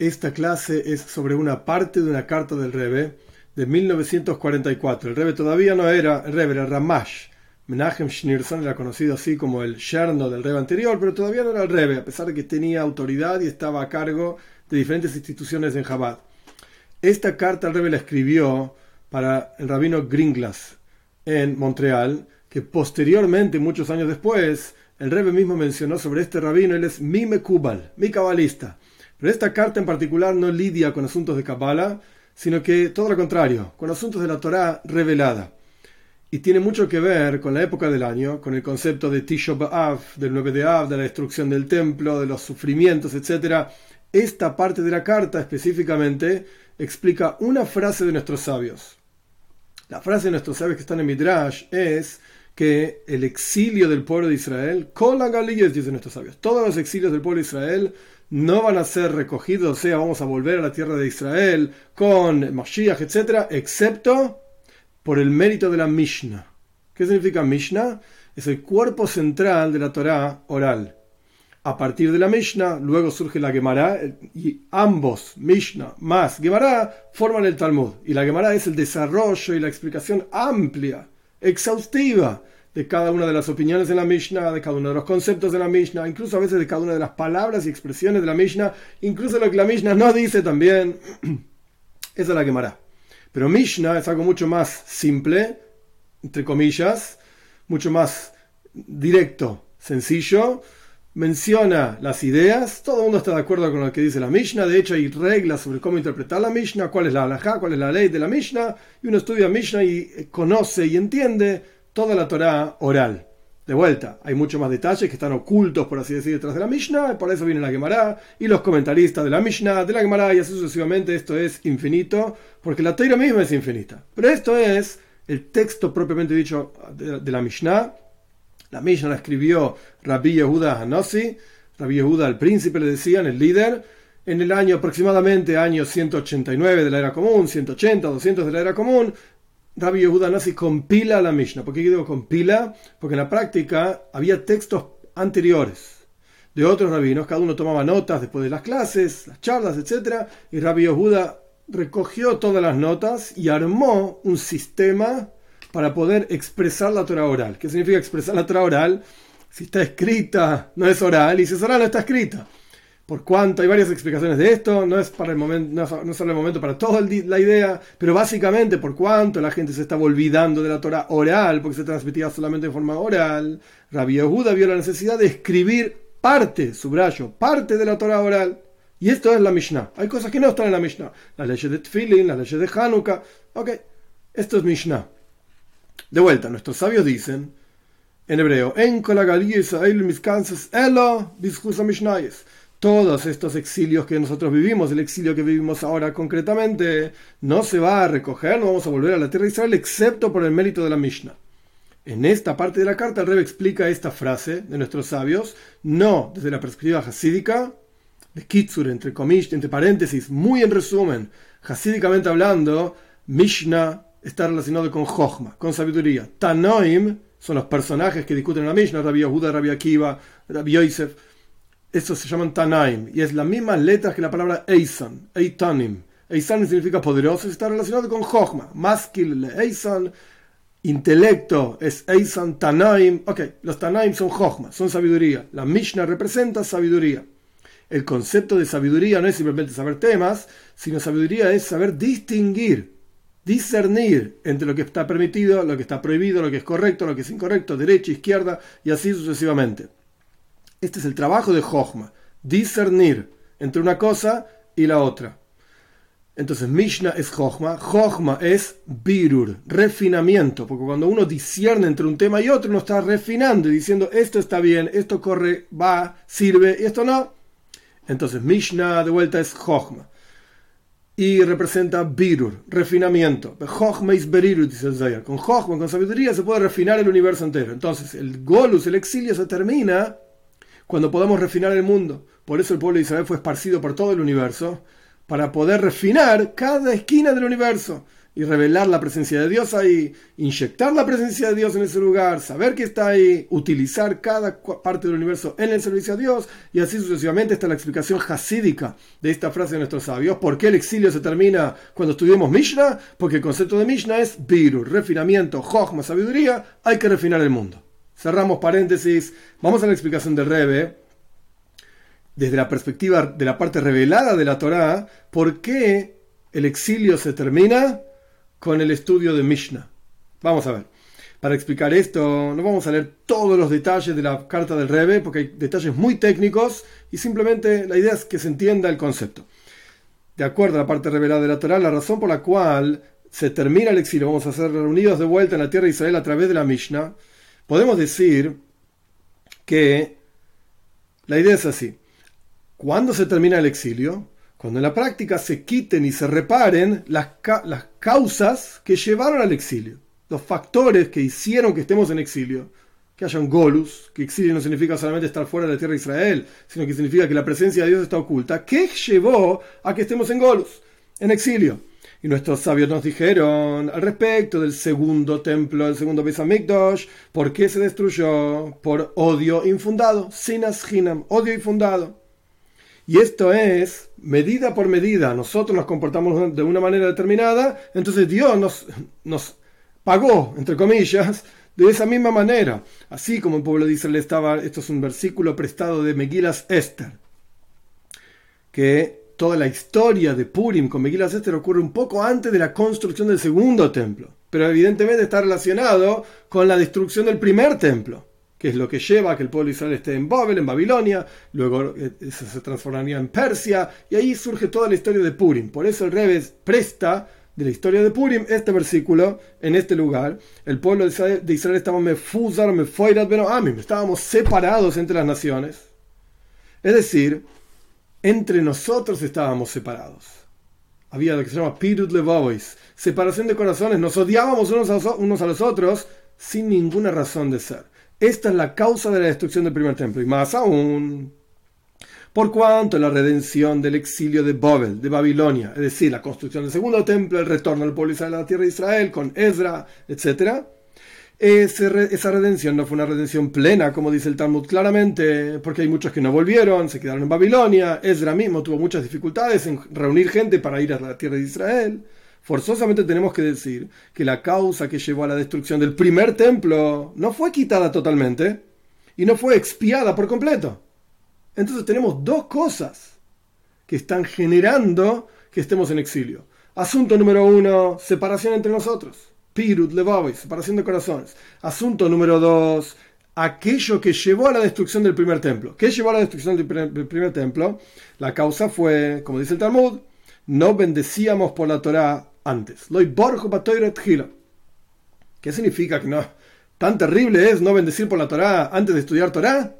Esta clase es sobre una parte de una carta del Rebbe de 1944. El Rebbe todavía no era, el Rebbe era Ramash. Menachem Schneerson era conocido así como el yerno del Rebbe anterior, pero todavía no era el Rebbe, a pesar de que tenía autoridad y estaba a cargo de diferentes instituciones en Chabad. Esta carta el Rebbe la escribió para el rabino Gringlas en Montreal, que posteriormente, muchos años después, el Rebbe mismo mencionó sobre este rabino, él es mi Mekubal, mi cabalista. Pero esta carta en particular no lidia con asuntos de Kabbalah, sino que todo lo contrario, con asuntos de la Torá revelada. Y tiene mucho que ver con la época del año, con el concepto de Tisho B'Av, del 9 de Av, de la destrucción del templo, de los sufrimientos, etc. Esta parte de la carta específicamente explica una frase de nuestros sabios. La frase de nuestros sabios que están en Midrash es que el exilio del pueblo de Israel, con la dicen nuestros sabios, todos los exilios del pueblo de Israel no van a ser recogidos, o sea, vamos a volver a la tierra de Israel con Mashiach, etc., excepto por el mérito de la Mishnah. ¿Qué significa Mishnah? Es el cuerpo central de la Torah oral. A partir de la Mishnah, luego surge la Gemara, y ambos, Mishnah más Gemara, forman el Talmud. Y la Gemara es el desarrollo y la explicación amplia, exhaustiva de cada una de las opiniones de la Mishnah, de cada uno de los conceptos de la Mishnah, incluso a veces de cada una de las palabras y expresiones de la Mishnah, incluso lo que la Mishnah no dice también. Esa es la Gemara. Pero Mishnah es algo mucho más simple, entre comillas, mucho más directo, sencillo, menciona las ideas, todo el mundo está de acuerdo con lo que dice la Mishnah, de hecho hay reglas sobre cómo interpretar la Mishnah, cuál es la halajá, cuál es la ley de la Mishnah, y uno estudia Mishnah y conoce y entiende toda la Torah oral. De vuelta, hay muchos más detalles que están ocultos, por así decir, detrás de la Mishnah, y por eso viene la Gemara y los comentaristas de la Mishnah, de la Gemara, y así sucesivamente. Esto es infinito, porque la Torah misma es infinita. Pero esto es el texto propiamente dicho de, la Mishnah. La Mishnah la escribió Rabbi Yehuda Hanossi, Rabbi Yehuda el príncipe, le decían, el líder, en el año aproximadamente año 189 de la era común, 180, 200 de la era común, Rabbi Yehuda Nasi compila la Mishnah. ¿Por qué digo compila? Porque en la práctica había textos anteriores de otros rabinos, cada uno tomaba notas después de las clases, las charlas, etc. Y Rabbi Yehuda recogió todas las notas y armó un sistema para poder expresar la Torah oral. ¿Qué significa expresar la Torah oral? Si está escrita, no es oral, y si es oral, no está escrita por cuánto, hay varias explicaciones de esto, no es para el momento, no, solo el momento para toda la idea, pero básicamente por cuánto la gente se estaba olvidando de la Torah oral, porque se transmitía solamente en forma oral. Rabbi Yehuda vio la necesidad de escribir parte, subrayo, parte de la Torah oral. Y esto es la Mishnah. Hay cosas que no están en la Mishnah. La ley de Tfilin, la ley de Hanukkah. Ok, esto es Mishnah. De vuelta, nuestros sabios dicen en hebreo, en elo todos estos exilios que nosotros vivimos, el exilio que vivimos ahora concretamente, no se va a recoger, no vamos a volver a la tierra de Israel, excepto por el mérito de la Mishnah. En esta parte de la carta, el Rebbe explica esta frase de nuestros sabios, no desde la perspectiva hasídica, de Kitsur, entre comillas, entre paréntesis, muy en resumen, hasídicamente hablando, Mishnah está relacionado con Jochma, con sabiduría. Tanoim son los personajes que discuten en la Mishnah, Rabbi Yehuda, Rabbi Akiva, Rabbi Yosef, estos se llaman Tanaim y es la misma letra que la palabra Eisan, Eitanim. Eisan significa poderoso y está relacionado con Jochma. Maskil Eisan, intelecto es Eisan, Tanaim. Ok, los Tanaim son Jochma, son sabiduría. La Mishnah representa sabiduría. El concepto de sabiduría no es simplemente saber temas, sino sabiduría es saber distinguir, discernir entre lo que está permitido, lo que está prohibido, lo que es correcto, lo que es incorrecto, derecha, izquierda y así sucesivamente. Este es el trabajo de Jochma, discernir entre una cosa y la otra. Entonces, Mishnah es Jochma, Jochma es Birur, refinamiento, porque cuando uno discierne entre un tema y otro, uno está refinando y diciendo esto está bien, esto corre, va, sirve y esto no. Entonces, Mishnah de vuelta es Jochma y representa Birur, refinamiento. Jochma es Berirur, dice el Zayar. Con Jochma, con sabiduría, se puede refinar el universo entero. Entonces, el Golus, el exilio, se termina cuando podamos refinar el mundo. Por eso el pueblo de Israel fue esparcido por todo el universo, para poder refinar cada esquina del universo. y revelar la presencia de Dios ahí, inyectar la presencia de Dios en ese lugar, saber que está ahí, utilizar cada parte del universo en el servicio a Dios y así sucesivamente está la explicación hasídica de esta frase de nuestros sabios. ¿Por qué el exilio se termina cuando estudiamos Mishnah? Porque el concepto de Mishnah es biru, refinamiento, jochma, sabiduría, hay que refinar el mundo. Cerramos paréntesis, vamos a la explicación del Rebe desde la perspectiva de la parte revelada de la Torá, ¿por qué el exilio se termina con el estudio de Mishnah? Vamos a ver. Para explicar esto, no vamos a leer todos los detalles de la carta del Rebe, porque hay detalles muy técnicos y simplemente la idea es que se entienda el concepto. De acuerdo a la parte revelada de la Torá, la razón por la cual se termina el exilio, vamos a ser reunidos de vuelta en la tierra de Israel a través de la Mishnah, podemos decir que la idea es así. ¿Cuándo se termina el exilio? Cuando en la práctica se quiten y se reparen las, las causas que llevaron al exilio, los factores que hicieron que estemos en exilio. Que haya un golus, que exilio no significa solamente estar fuera de la tierra de Israel, sino que significa que la presencia de Dios está oculta. ¿Qué llevó a que estemos en golus, en exilio? Y nuestros sabios nos dijeron al respecto del segundo templo, el segundo Beis Hamikdash, ¿por qué se destruyó? Por odio infundado, sinas hinam, odio infundado. Y esto es medida por medida. Nosotros nos comportamos de una manera determinada, entonces Dios nos, nos pagó, entre comillas, de esa misma manera. Así como el pueblo de Israel estaba, esto es un versículo prestado de Megilas Esther, que toda la historia de Purim con Megilas Esther ocurre un poco antes de la construcción del segundo templo, pero evidentemente está relacionado con la destrucción del primer templo que es lo que lleva a que el pueblo de Israel esté en Babel, en Babilonia, luego eh, se transformaría en Persia, y ahí surge toda la historia de Purim. Por eso el Rebes presta de la historia de Purim este versículo en este lugar. El pueblo de Israel, estaba mefuzar, mefoirat, amim, estábamos separados entre las naciones. Es decir, entre nosotros estábamos separados. Había lo que se llama pirut levois, separación de corazones, nos odiábamos unos a los otros sin ninguna razón de ser. Esta es la causa de la destrucción del primer templo. Y más aún, por cuanto la redención del exilio de Babel, de Babilonia, es decir, la construcción del segundo templo, el retorno del pueblo a la tierra de Israel con Ezra, etc., esa redención no fue una redención plena, como dice el Talmud claramente, porque hay muchos que no volvieron, se quedaron en Babilonia, Ezra mismo tuvo muchas dificultades en reunir gente para ir a la tierra de Israel forzosamente tenemos que decir que la causa que llevó a la destrucción del primer templo no fue quitada totalmente y no fue expiada por completo. Entonces tenemos dos cosas que están generando que estemos en exilio. Asunto número uno, separación entre nosotros. Pirut, Levavis, separación de corazones. Asunto número dos, aquello que llevó a la destrucción del primer templo. ¿Qué llevó a la destrucción del primer templo? La causa fue, como dice el Talmud, no bendecíamos por la Torah antes. ¿Qué significa que no? ¿Tan terrible es no bendecir por la Torá antes de estudiar Torá?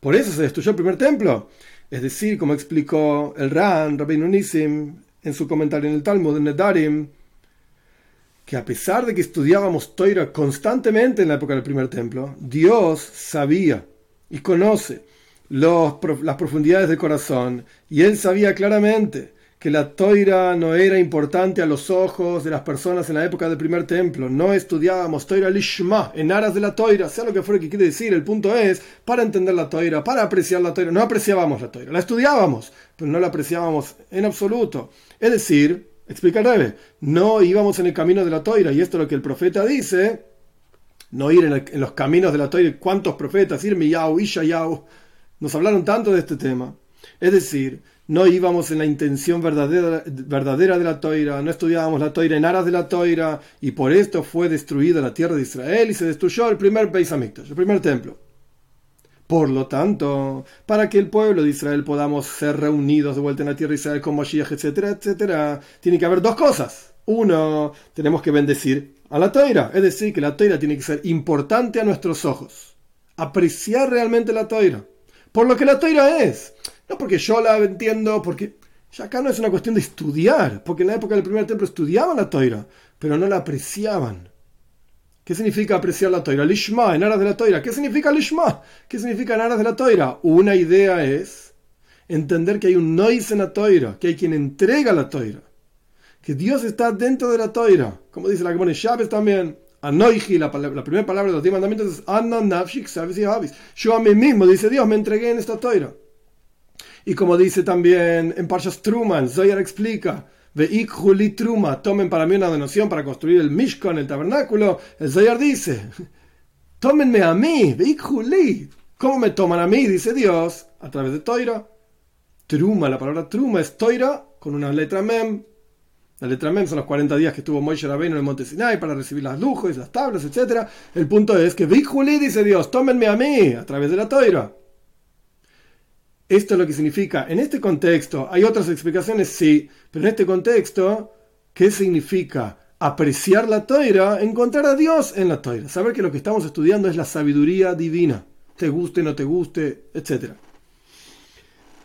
Por eso se destruyó el primer templo. Es decir, como explicó el Ran, Rabbi Nunissim, en su comentario en el Talmud, en Nedarim, que a pesar de que estudiábamos Torah constantemente en la época del primer templo, Dios sabía y conoce las profundidades del corazón y Él sabía claramente que la toira no era importante a los ojos de las personas en la época del primer templo. No estudiábamos toira lishma, en aras de la toira, sea lo que fuera que quiere decir. El punto es, para entender la toira, para apreciar la toira, no apreciábamos la toira, la estudiábamos, pero no la apreciábamos en absoluto. Es decir, explica Rebe, no íbamos en el camino de la toira, y esto es lo que el profeta dice, no ir en, los caminos de la toira. ¿Cuántos profetas? Ir Miyau, Ishayau, nos hablaron tanto de este tema. Es decir, no íbamos en la intención verdadera, verdadera de la toira, no estudiábamos la toira en aras de la toira, y por esto fue destruida la tierra de Israel y se destruyó el primer Beis el primer templo. Por lo tanto, para que el pueblo de Israel podamos ser reunidos de vuelta en la tierra de Israel con Mashiach, etcétera, etcétera, tiene que haber dos cosas. Uno, tenemos que bendecir a la toira, es decir, que la toira tiene que ser importante a nuestros ojos. Apreciar realmente la toira. Por lo que la toira es. No porque yo la entiendo, porque ya acá no es una cuestión de estudiar, porque en la época del primer templo estudiaban la toira, pero no la apreciaban. ¿Qué significa apreciar la toira? Lishma, en aras de la toira. ¿Qué significa lishma? ¿Qué significa en aras de la toira? Una idea es entender que hay un noise en la toira, que hay quien entrega la toira, que Dios está dentro de la toira, como dice la pone Chávez también. Anoiji, la, la, primera palabra de los diez mandamientos es Yo a mí mismo, dice Dios, me entregué en esta toira. Y como dice también en Parshas Truman, Zoyar explica, Juli Truma, tomen para mí una donación para construir el Mishkan, el tabernáculo. El Zoyar dice, tómenme a mí, Juli. ¿Cómo me toman a mí? Dice Dios, a través de Toira. Truma, la palabra Truma es Toira con una letra Mem. La letra Mem son los 40 días que estuvo Moisés Rabbeinu en el monte Sinai para recibir las lujos, las tablas, etc. El punto es que Juli dice Dios, tómenme a mí, a través de la Toira. Esto es lo que significa. En este contexto, hay otras explicaciones, sí, pero en este contexto, ¿qué significa? Apreciar la toira, encontrar a Dios en la toira, saber que lo que estamos estudiando es la sabiduría divina, te guste, no te guste, etc.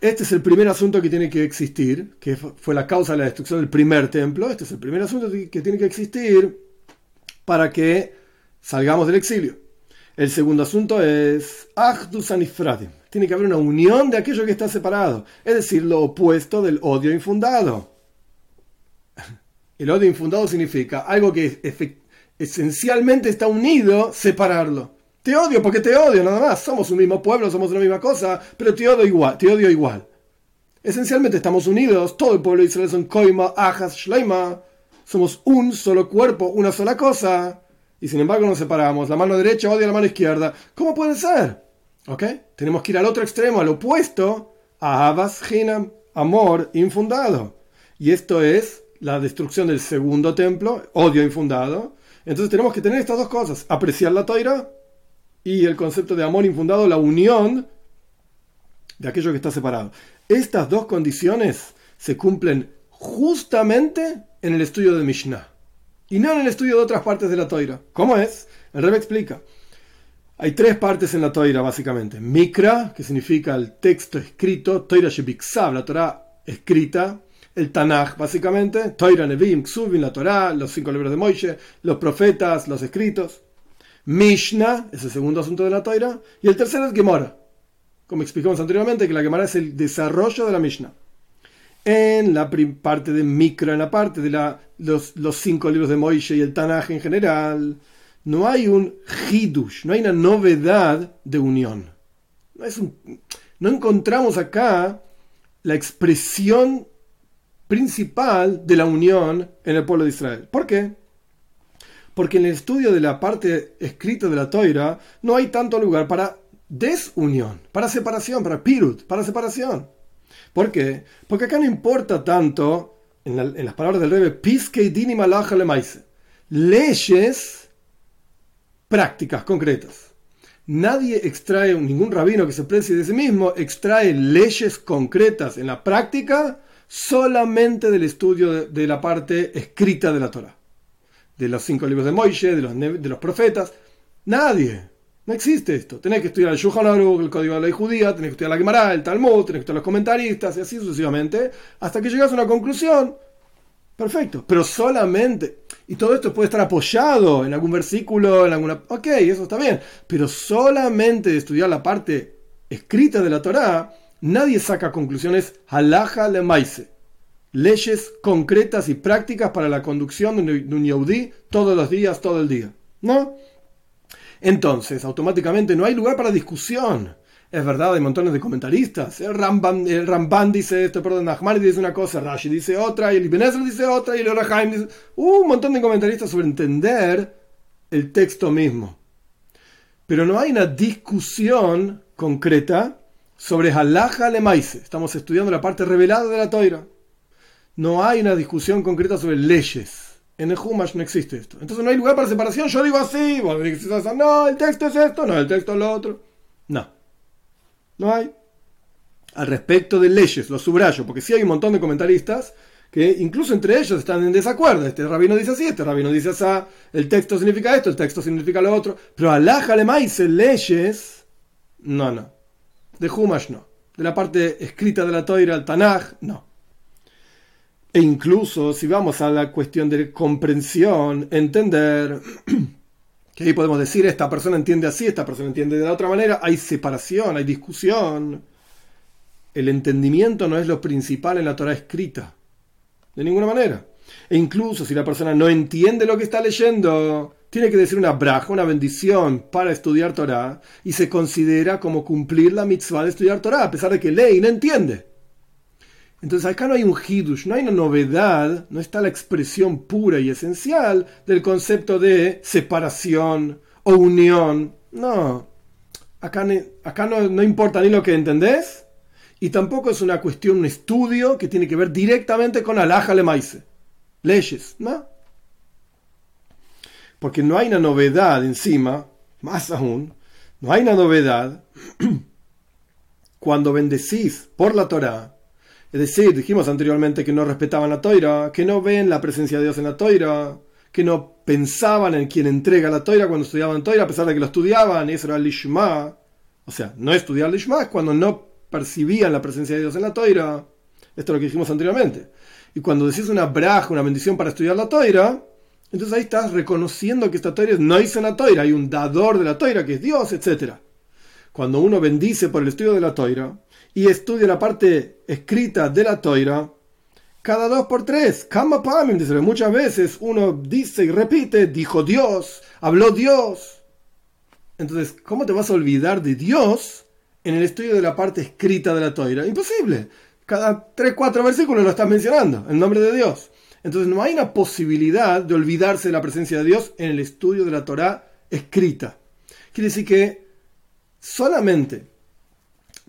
Este es el primer asunto que tiene que existir, que fue la causa de la destrucción del primer templo. Este es el primer asunto que tiene que existir para que salgamos del exilio. El segundo asunto es Ahdus Anifradim tiene que haber una unión de aquello que está separado, es decir, lo opuesto del odio infundado. El odio infundado significa algo que esencialmente está unido, separarlo. Te odio porque te odio, nada más. Somos un mismo pueblo, somos una misma cosa, pero te odio igual. Te odio igual. Esencialmente estamos unidos, todo el pueblo de Israel son Koima, Ajas, Shleima. Somos un solo cuerpo, una sola cosa. Y sin embargo nos separamos. La mano derecha odia a la mano izquierda. ¿Cómo puede ser? Tenemos que ir al otro extremo, al opuesto, a Abbas Hinam, amor infundado. Y esto es la destrucción del segundo templo, odio infundado. Entonces tenemos que tener estas dos cosas, apreciar la toira y el concepto de amor infundado, la unión de aquello que está separado. Estas dos condiciones se cumplen justamente en el estudio de Mishnah y no en el estudio de otras partes de la toira. ¿Cómo es? El Rebbe explica. Hay tres partes en la Toira, básicamente. Mikra, que significa el texto escrito, Toira Shebiksav, la Torah escrita. El Tanaj, básicamente. Toira Nevim, Ksuvim, la Torah, los cinco libros de Moishe, los profetas, los escritos. Mishnah, es el segundo asunto de la Toira. Y el tercero es Gemara. Como explicamos anteriormente, que la Gemara es el desarrollo de la Mishnah. En la parte de Mikra, en la parte de los, los cinco libros de Moishe y el Tanaj en general no hay un hidush, no hay una novedad de unión. No, es no encontramos acá la expresión principal de la unión en el pueblo de Israel. ¿Por qué? Porque en el estudio de la parte escrita de la Toira no hay tanto lugar para desunión, para separación, para pirut, para separación. ¿Por qué? Porque acá no importa tanto, en, las palabras del Rebbe, piske dini leyes prácticas, concretas. Nadie extrae, ningún rabino que se precie de sí mismo, extrae leyes concretas en la práctica solamente del estudio de, la parte escrita de la Torah. De los cinco libros de Moishe, de los, de los profetas. Nadie. No existe esto. Tenés que estudiar el Shulchan el Código de la Ley Judía, tenés que estudiar la Gemara, el Talmud, tenés que estudiar los comentaristas y así sucesivamente, hasta que llegas a una conclusión. Perfecto. Pero solamente y todo esto puede estar apoyado en algún versículo, en alguna... Ok, eso está bien. Pero solamente de estudiar la parte escrita de la Torá, nadie saca conclusiones halaja le. Leyes concretas y prácticas para la conducción de un yaudí todos los días, todo el día. ¿No? Entonces, automáticamente no hay lugar para discusión. Es verdad, hay montones de comentaristas. El Ramban, dice esto, perdón, Ahmad dice una cosa, Rashi dice otra, y el Ibn dice otra, y el Orahaim dice... Uh, un montón de comentaristas sobre entender el texto mismo. Pero no hay una discusión concreta sobre Halaja le Maise. Estamos estudiando la parte revelada de la Toira. No hay una discusión concreta sobre leyes. En el Humash no existe esto. Entonces no hay lugar para separación. Yo digo así, vos no, el texto es esto, no, el texto es lo otro. No. Hay. Al respecto de leyes, lo subrayo, porque sí hay un montón de comentaristas que incluso entre ellos están en desacuerdo. Este rabino dice así, este rabino dice así, el texto significa esto, el texto significa lo otro. Pero alájale maíz leyes, no, no. De Humash no. De la parte escrita de la Toira, el Tanaj, no. E incluso si vamos a la cuestión de comprensión, entender que ahí podemos decir, esta persona entiende así, esta persona entiende de la otra manera, hay separación, hay discusión. El entendimiento no es lo principal en la Torah escrita, de ninguna manera. E incluso si la persona no entiende lo que está leyendo, tiene que decir una braja, una bendición para estudiar Torah y se considera como cumplir la mitzvah de estudiar Torah, a pesar de que lee y no entiende. Entonces acá no hay un hidush, no hay una novedad, no está la expresión pura y esencial del concepto de separación o unión. No, acá, acá no, no importa ni lo que entendés y tampoco es una cuestión, un estudio que tiene que ver directamente con alaja le maise, leyes, ¿no? Porque no hay una novedad encima, más aún, no hay una novedad cuando bendecís por la Torah es decir, dijimos anteriormente que no respetaban la toira, que no ven la presencia de Dios en la toira, que no pensaban en quien entrega la toira cuando estudiaban toira, a pesar de que lo estudiaban, y eso era el lishma. O sea, no estudiar lishma es cuando no percibían la presencia de Dios en la toira. Esto es lo que dijimos anteriormente. Y cuando decís una braja, una bendición para estudiar la toira, entonces ahí estás reconociendo que esta toira no en la toira, hay un dador de la toira que es Dios, etc. Cuando uno bendice por el estudio de la toira, y estudia la parte escrita de la toira, cada dos por tres, kama dice, muchas veces uno dice y repite, dijo Dios, habló Dios. Entonces, ¿cómo te vas a olvidar de Dios en el estudio de la parte escrita de la toira? Imposible. Cada tres, cuatro versículos lo estás mencionando, en nombre de Dios. Entonces no hay una posibilidad de olvidarse de la presencia de Dios en el estudio de la Torah escrita. Quiere decir que solamente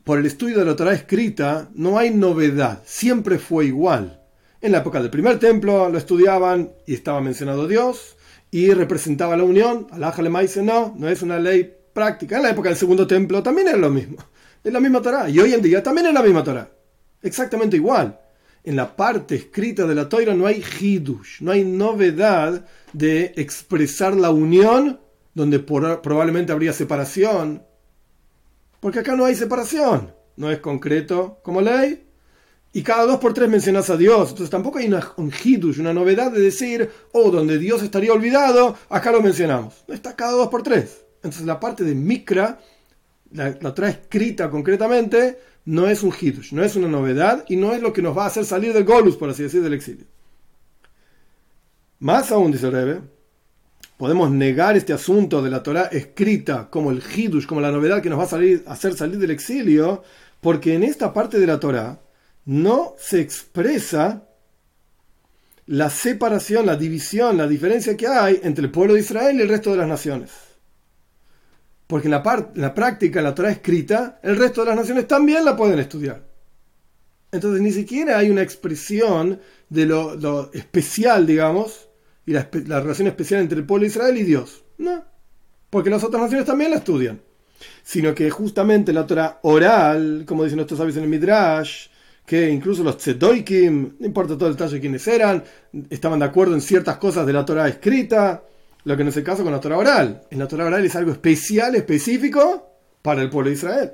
por el estudio de la Torah escrita no hay novedad, siempre fue igual. En la época del primer templo lo estudiaban y estaba mencionado Dios y representaba la unión. Allah le dice no, no es una ley práctica. En la época del segundo templo también era lo mismo. Es la misma Torah. Y hoy en día también es la misma Torah. Exactamente igual. En la parte escrita de la Torah no hay hidush, no hay novedad de expresar la unión donde probablemente habría separación porque acá no hay separación, no es concreto como ley. Y cada dos por tres mencionas a Dios. Entonces tampoco hay una, un hidush, una novedad de decir, oh, donde Dios estaría olvidado, acá lo mencionamos. Está cada dos por tres. Entonces la parte de Mikra, la, la trae escrita concretamente, no es un hidush, no es una novedad y no es lo que nos va a hacer salir del Golus, por así decir, del exilio. Más aún, dice Rebe, podemos negar este asunto de la Torah escrita como el Hidush, como la novedad que nos va a, salir, hacer salir del exilio, porque en esta parte de la Torah no se expresa la separación, la división, la diferencia que hay entre el pueblo de Israel y el resto de las naciones. Porque en la, en la práctica, la Torah escrita, el resto de las naciones también la pueden estudiar. Entonces ni siquiera hay una expresión de lo especial, digamos, y la, relación especial entre el pueblo de Israel y Dios. No, porque las otras naciones también la estudian. Sino que justamente la Torah oral, como dicen nuestros sabios en el Midrash, que incluso los Tzedoikim, no importa todo el detalle de quiénes eran, estaban de acuerdo en ciertas cosas de la Torah escrita, lo que no es el caso con la Torah oral. En la Torah oral es algo especial, específico para el pueblo de Israel.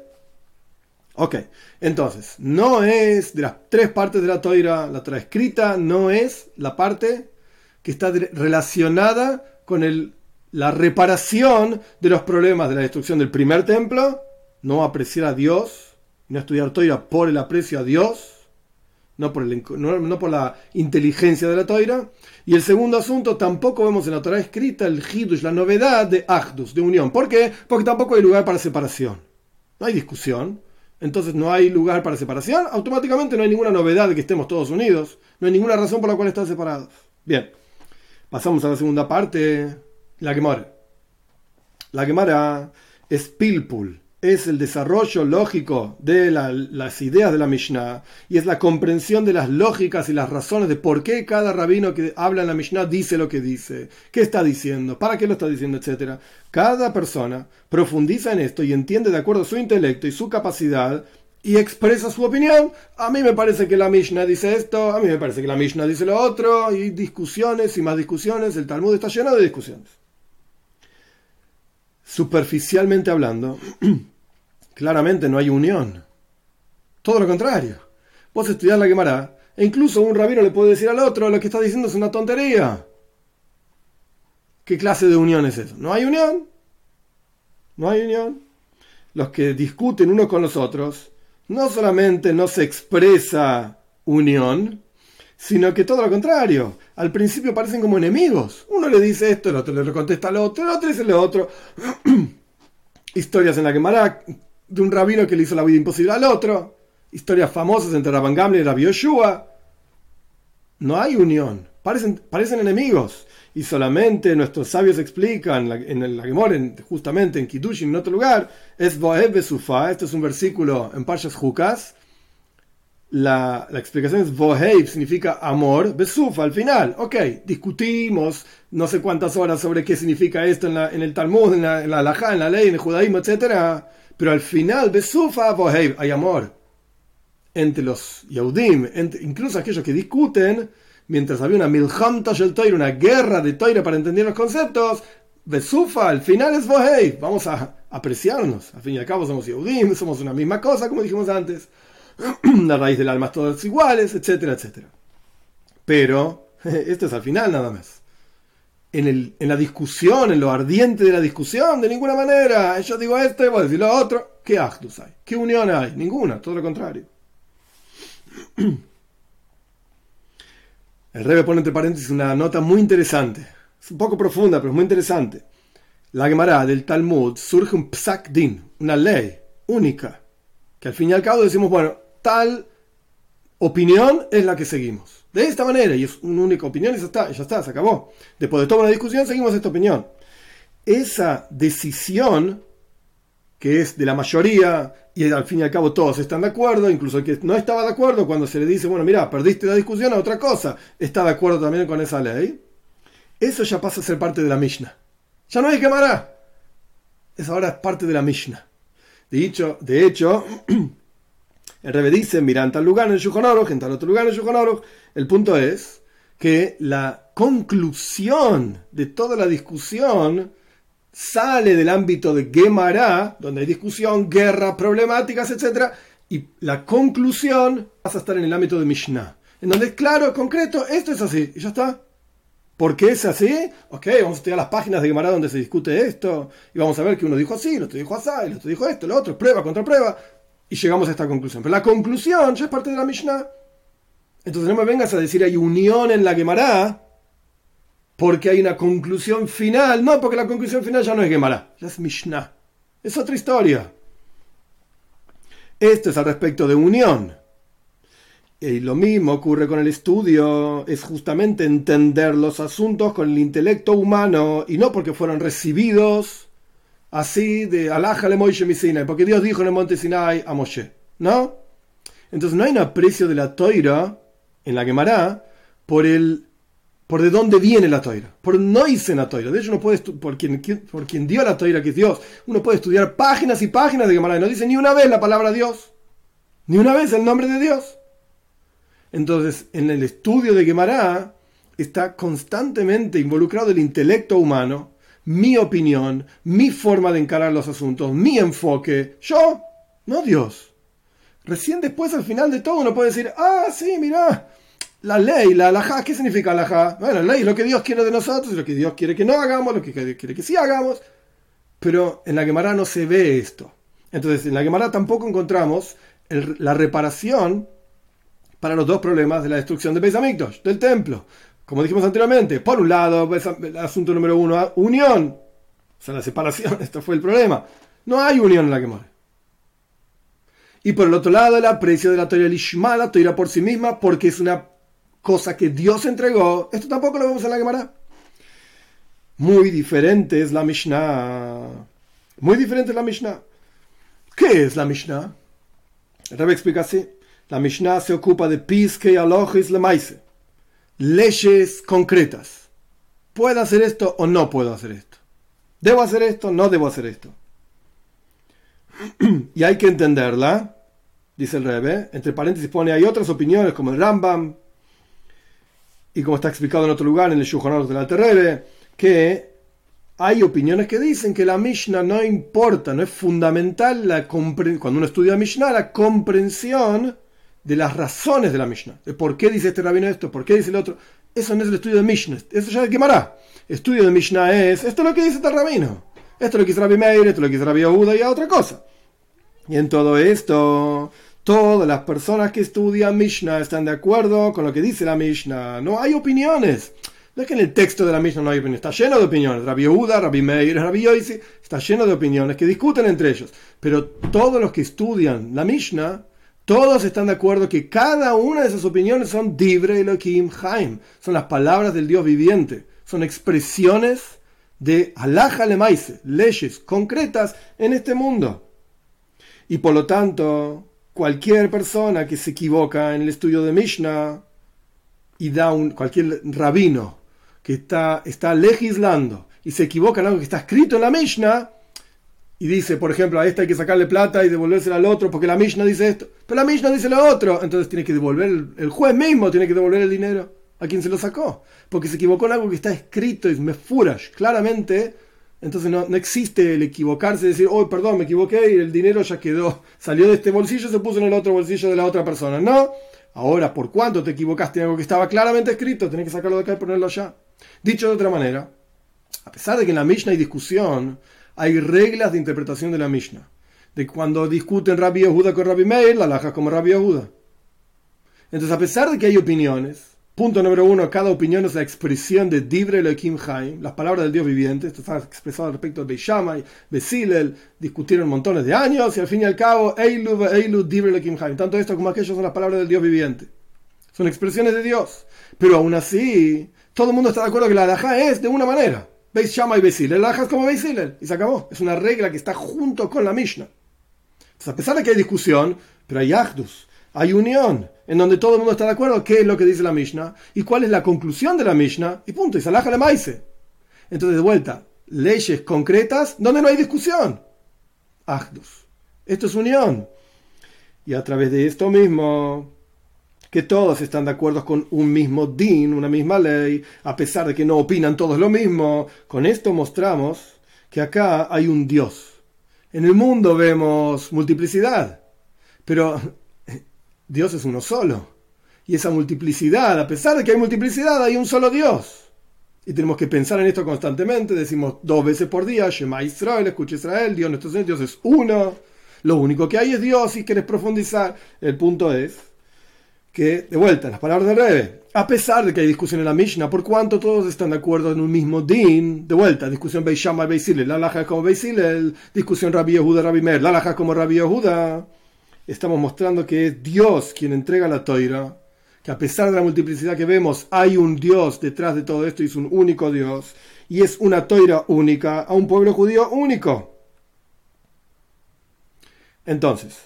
Ok, entonces, no es de las tres partes de la Torah, la Torah escrita no es la parte que está relacionada con la reparación de los problemas de la destrucción del primer templo, no apreciar a Dios, no estudiar Toira por el aprecio a Dios, no por, la inteligencia de la Toira. Y el segundo asunto, tampoco vemos en la Torah escrita el Hidush, la novedad de Agdus, de unión. ¿Por qué? Porque tampoco hay lugar para separación. No hay discusión. Entonces no hay lugar para separación. Automáticamente no hay ninguna novedad de que estemos todos unidos. No hay ninguna razón por la cual estar separados. Bien. Pasamos a la segunda parte, la Gemara. La Gemara es Pilpul, es el desarrollo lógico de las ideas de la Mishnah y es la comprensión de las lógicas y las razones de por qué cada rabino que habla en la Mishnah dice lo que dice, qué está diciendo, para qué lo está diciendo, etc. Cada persona profundiza en esto y entiende de acuerdo a su intelecto y su capacidad y expresa su opinión. A mí me parece que la Mishnah dice esto, a mí me parece que la Mishnah dice lo otro, y discusiones y más discusiones. El Talmud está lleno de discusiones. Superficialmente hablando, claramente no hay unión. Todo lo contrario. Vos estudiar la quemará, e incluso un rabino le puede decir al otro, lo que está diciendo es una tontería. ¿Qué clase de unión es eso? ¿No hay unión? ¿No hay unión? Los que discuten unos con los otros no solamente no se expresa unión, sino que todo lo contrario. Al principio parecen como enemigos. Uno le dice esto, el otro le contesta al otro, el otro dice lo otro. Historias en la Gemara de un rabino que le hizo la vida imposible al otro. Historias famosas entre Rabban Gamliel y Rabbi Yoshua. No hay unión. Parecen, parecen enemigos. Y solamente nuestros sabios explican en el Gemara, justamente en Kiddushin, en otro lugar, es Boeb Besufa. Este es un versículo en Parshas Jukas la, explicación es Voheib, significa amor, Besufa al final. Ok, discutimos no sé cuántas horas sobre qué significa esto en, el Talmud, en la, en la en la ley, en el judaísmo, etc. Pero al final, Besufa, Voheib, hay amor. Entre los Yehudim, incluso aquellos que discuten, mientras había una Milham el una guerra de Toira para entender los conceptos, Besufa, al final es Voheib. Vamos a apreciarnos. Al fin y al cabo somos Yehudim, somos una misma cosa, como dijimos antes. la raíz del alma todas iguales, etcétera, etcétera. Pero esto es al final nada más. En, el, en, la discusión, en lo ardiente de la discusión, de ninguna manera. Yo digo esto y vos decís lo otro. ¿Qué actos hay? ¿Qué unión hay? Ninguna, todo lo contrario. El Rebe pone entre paréntesis una nota muy interesante. Es un poco profunda, pero es muy interesante. La Gemara del Talmud surge un psak din, una ley única, que al fin y al cabo decimos, bueno, tal opinión es la que seguimos. De esta manera, y es una única opinión y ya está, ya está, se acabó. Después de toda una discusión, seguimos esta opinión. Esa decisión, que es de la mayoría, y al fin y al cabo todos están de acuerdo, incluso el que no estaba de acuerdo, cuando se le dice, bueno, mira, perdiste la discusión a otra cosa, está de acuerdo también con esa ley, eso ya pasa a ser parte de la Mishnah. Ya no hay quemará. Eso ahora es parte de la Mishnah. De hecho, de hecho El Rebe dice, mira, en tal lugar en el en tal otro lugar en el El punto es que la conclusión de toda la discusión sale del ámbito de Gemara, donde hay discusión, guerra, problemáticas, etc. Y la conclusión pasa a estar en el ámbito de Mishnah, en donde es claro, concreto, esto es así, y ya está. ¿Por qué es así? Ok, vamos a estudiar las páginas de Gemara donde se discute esto, y vamos a ver que uno dijo así, el otro dijo así, el otro dijo esto, el otro, prueba contra prueba y llegamos a esta conclusión. Pero la conclusión ya es parte de la Mishnah. Entonces no me vengas a decir hay unión en la Gemara porque hay una conclusión final. No, porque la conclusión final ya no es Gemara, ya es Mishnah. Es otra historia. Esto es al respecto de unión. Y lo mismo ocurre con el estudio, es justamente entender los asuntos con el intelecto humano y no porque fueron recibidos así de Alájale Moishe Sinai, porque Dios dijo en el monte Sinai a Moshe, ¿no? Entonces no hay un aprecio de la toira en la Gemara por el por de dónde viene la toira, por no hice la toira. De hecho, uno puede por quien, por quien dio la toira, que es Dios, uno puede estudiar páginas y páginas de Gemara y no dice ni una vez la palabra Dios, ni una vez el nombre de Dios. Entonces, en el estudio de Gemara está constantemente involucrado el intelecto humano mi opinión, mi forma de encarar los asuntos, mi enfoque. Yo, no Dios. Recién después, al final de todo, uno puede decir, ah, sí, mira, la ley, la alajá, ¿qué significa alajá? Bueno, la ley lo que Dios quiere de nosotros, lo que Dios quiere que no hagamos, lo que quiere que sí hagamos. Pero en la Gemara no se ve esto. Entonces, en la Gemara tampoco encontramos la reparación para los dos problemas de la destrucción de Beis del templo como dijimos anteriormente, por un lado, el asunto número uno, unión. O sea, la separación, esto fue el problema. No hay unión en la muere. Y por el otro lado, el aprecio de la Torah Lishma, la Torah por sí misma, porque es una cosa que Dios entregó. Esto tampoco lo vemos en la Gemara. Muy diferente es la Mishnah. Muy diferente es la Mishnah. ¿Qué es la Mishnah? El Rebbe explica así. La Mishnah se ocupa de Piske y Alochis Lemaise leyes concretas. ¿Puedo hacer esto o no puedo hacer esto? ¿Debo hacer esto no debo hacer esto? y hay que entenderla, dice el Rebe. Entre paréntesis pone, hay otras opiniones como el Rambam y como está explicado en otro lugar en el Shuhonor del Alter Rebe, que hay opiniones que dicen que la Mishnah no importa, no es fundamental la cuando uno estudia Mishnah, la comprensión de las razones de la Mishnah, de por qué dice este rabino esto, por qué dice el otro. Eso no es el estudio de Mishnah, eso ya quemará. Estudio de Mishnah es, esto es lo que dice este rabino, esto es lo que dice Rabbi Meir, esto es lo que dice Rabbi Yehuda y otra cosa. Y en todo esto Todas las personas que estudian Mishnah están de acuerdo con lo que dice la Mishnah. No hay opiniones. No es que en el texto de la Mishnah no hay opiniones. Está lleno de opiniones. Rabbi Yehuda, Rabbi Meir, Rabbi Yoisi. Está lleno de opiniones que discuten entre ellos. Pero todos los que estudian la Mishnah, todos están de acuerdo que cada una de esas opiniones son Dibre Elohim Haim. Son las palabras del Dios viviente. Son expresiones de Allah Lemaise, leyes concretas en este mundo. Y por lo tanto, cualquier persona que se equivoca en el estudio de Mishnah y da un cualquier rabino que está, está legislando y se equivoca en algo que está escrito en la Mishnah y dice, por ejemplo, a esta hay que sacarle plata y devolvérsela al otro porque la Mishnah dice esto, pero la Mishnah dice lo otro, entonces tiene que devolver, el juez mismo tiene que devolver el dinero a quien se lo sacó, porque se equivocó en algo que está escrito y me furas claramente entonces no, existe el equivocarse, decir, oh, perdón, me equivoqué y el dinero ya quedó, salió de este bolsillo y se puso en el otro bolsillo de la otra persona. No, ahora, por cuánto te equivocaste en algo que estaba claramente escrito, tenés que sacarlo de acá y ponerlo allá. Dicho de otra manera, a pesar de que en la Mishnah hay discusión, hay reglas de interpretación de la Mishnah. De cuando discuten Rabbi Yehuda con Rabbi Meir, la lajas como Rabbi Yehuda. Entonces, a pesar de que hay opiniones, Punto número uno, cada opinión es la expresión de Dibre Elohim Haim, las palabras del Dios viviente. Esto está expresado respecto de Beishamay, Besilel, discutieron montones de años y al fin y al cabo, Eilu, Eilu, Dibre Elohim Haim. Tanto esto como aquello son las palabras del Dios viviente. Son expresiones de Dios. Pero aún así, todo el mundo está de acuerdo que la alajá es de una manera. Beis y Besilel. La alajá es como Beisilel. Y se acabó. Es una regla que está junto con la Mishnah. Entonces, a pesar de que hay discusión, pero hay Yagdus, hay unión en donde todo el mundo está de acuerdo qué es lo que dice la Mishnah y cuál es la conclusión de la Mishnah y punto, y salaja le maise. Entonces, de vuelta, leyes concretas donde no hay discusión. Agdus. Esto es unión. Y a través de esto mismo, que todos están de acuerdo con un mismo din, una misma ley, a pesar de que no opinan todos lo mismo, con esto mostramos que acá hay un Dios. En el mundo vemos multiplicidad, pero Dios es uno solo. Y esa multiplicidad, a pesar de que hay multiplicidad, hay un solo Dios. Y tenemos que pensar en esto constantemente. Decimos dos veces por día, Shema Israel, escucha Israel, Dios nuestro Señor, Dios es uno. Lo único que hay es Dios. Si quieres profundizar, el punto es que, de vuelta, las palabras del Rebe, a pesar de que hay discusión en la Mishnah, por cuanto todos están de acuerdo en un mismo din, de vuelta, discusión Beishama Beisile, la laja como Beisile, discusión Rabbi Yehuda, Rabbi Mer, la laja como Rabbi Yehuda estamos mostrando que es Dios quien entrega la toira, que a pesar de la multiplicidad que vemos, hay un Dios detrás de todo esto y es un único Dios, y es una toira única a un pueblo judío único. Entonces,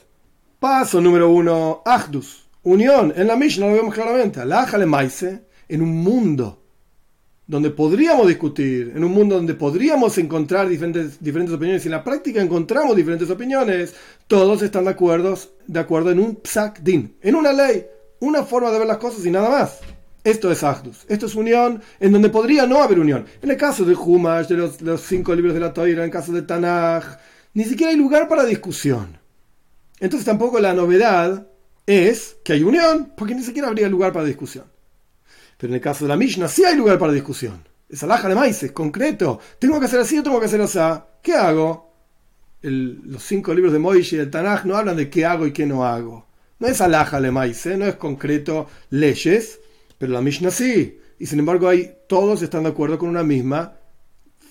paso número uno, Ahdus, unión. En la Mishnah lo vemos claramente, Alájale Maise, en un mundo donde podríamos discutir, en un mundo donde podríamos encontrar diferentes, diferentes opiniones, y en la práctica encontramos diferentes opiniones, todos están de acuerdo, de acuerdo en un psak din, en una ley, una forma de ver las cosas y nada más. Esto es Ahdus, esto es unión en donde podría no haber unión. En el caso de Humash, de los, cinco libros de la Toira, en el caso de Tanaj, ni siquiera hay lugar para discusión. Entonces tampoco la novedad es que hay unión, porque ni siquiera habría lugar para discusión. Pero en el caso de la Mishnah sí hay lugar para discusión. Es alhaja de maíz, es concreto. ¿Tengo que hacer así o tengo que hacer así? ¿Qué hago? los cinco libros de Moishe y el Tanaj no hablan de qué hago y qué no hago. No es alhaja de maíz, no es concreto leyes, pero la Mishnah sí. Y sin embargo, hay, todos están de acuerdo con una misma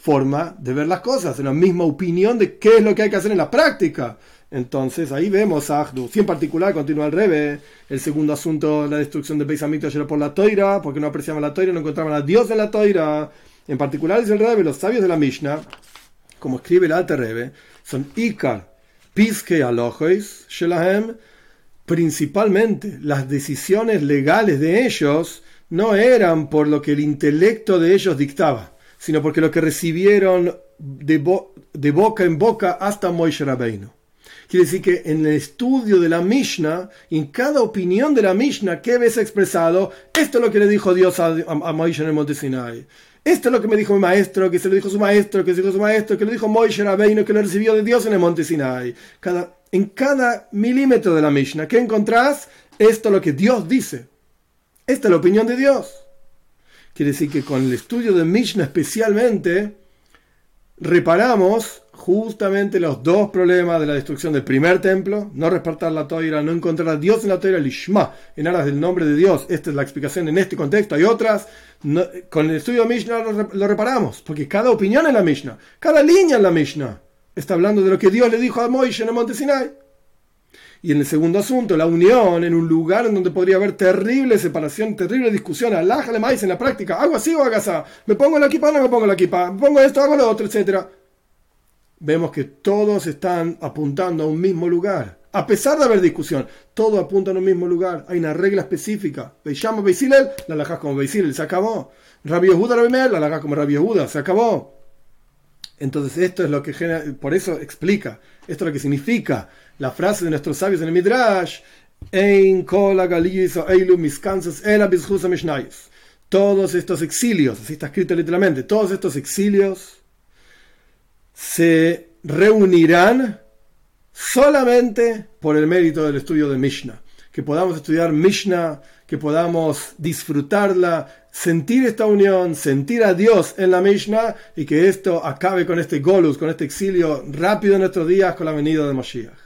forma de ver las cosas, una misma opinión de qué es lo que hay que hacer en la práctica. Entonces ahí vemos a Si en particular continúa el Rebe, el segundo asunto, la destrucción de Beis era por la toira, porque no apreciaban la toira, no encontraban a Dios en la toira. En particular dice el Rebe, los sabios de la Mishnah, como escribe el Alte Rebe, son Ikar, Piske Alojois, Shelahem, principalmente las decisiones legales de ellos no eran por lo que el intelecto de ellos dictaba, sino porque lo que recibieron de, de boca en boca hasta Moishe Rabbeinu. Quiere decir que en el estudio de la Mishnah, en cada opinión de la Mishnah que ves expresado, esto es lo que le dijo Dios a, Moisés en el monte Sinai. Esto es lo que me dijo mi maestro, que se lo dijo su maestro, que se lo dijo su maestro, que lo dijo Moisés Rabbeinu, que lo recibió de Dios en el monte Sinai. Cada, en cada milímetro de la Mishnah que encontrás, esto es lo que Dios dice. Esta es la opinión de Dios. Quiere decir que con el estudio de Mishnah especialmente, reparamos justamente los dos problemas de la destrucción del primer templo, no respetar la toira, no encontrar a Dios en la toira, lishma, en aras del nombre de Dios. Esta es la explicación en este contexto. Hay otras, con el estudio de Mishnah lo, reparamos, porque cada opinión en la Mishnah, cada línea en la Mishnah, está hablando de lo que Dios le dijo a Moisés en el monte Sinai. Y en el segundo asunto, la unión en un lugar en donde podría haber terrible separación, terrible discusión, alájale maíz en la práctica, hago así o hago así, me pongo la equipa no me pongo la equipa, me pongo esto, hago lo otro, etcétera vemos que todos están apuntando a un mismo lugar. A pesar de haber discusión, todos apuntan a un mismo lugar. Hay una regla específica. llamo Beisilel, la alajás como Beisilel, se acabó. Rabio Yehuda la alajás como Rabio Yehuda, se acabó. Entonces esto es lo que genera, por eso explica, esto es lo que significa la frase de nuestros sabios en el Midrash, Ein Todos estos exilios, así está escrito literalmente, todos estos exilios se reunirán solamente por el mérito del estudio de Mishnah. Que podamos estudiar Mishnah, que podamos disfrutarla, sentir esta unión, sentir a Dios en la Mishnah y que esto acabe con este golus, con este exilio rápido en nuestros días con la venida de Mashiach.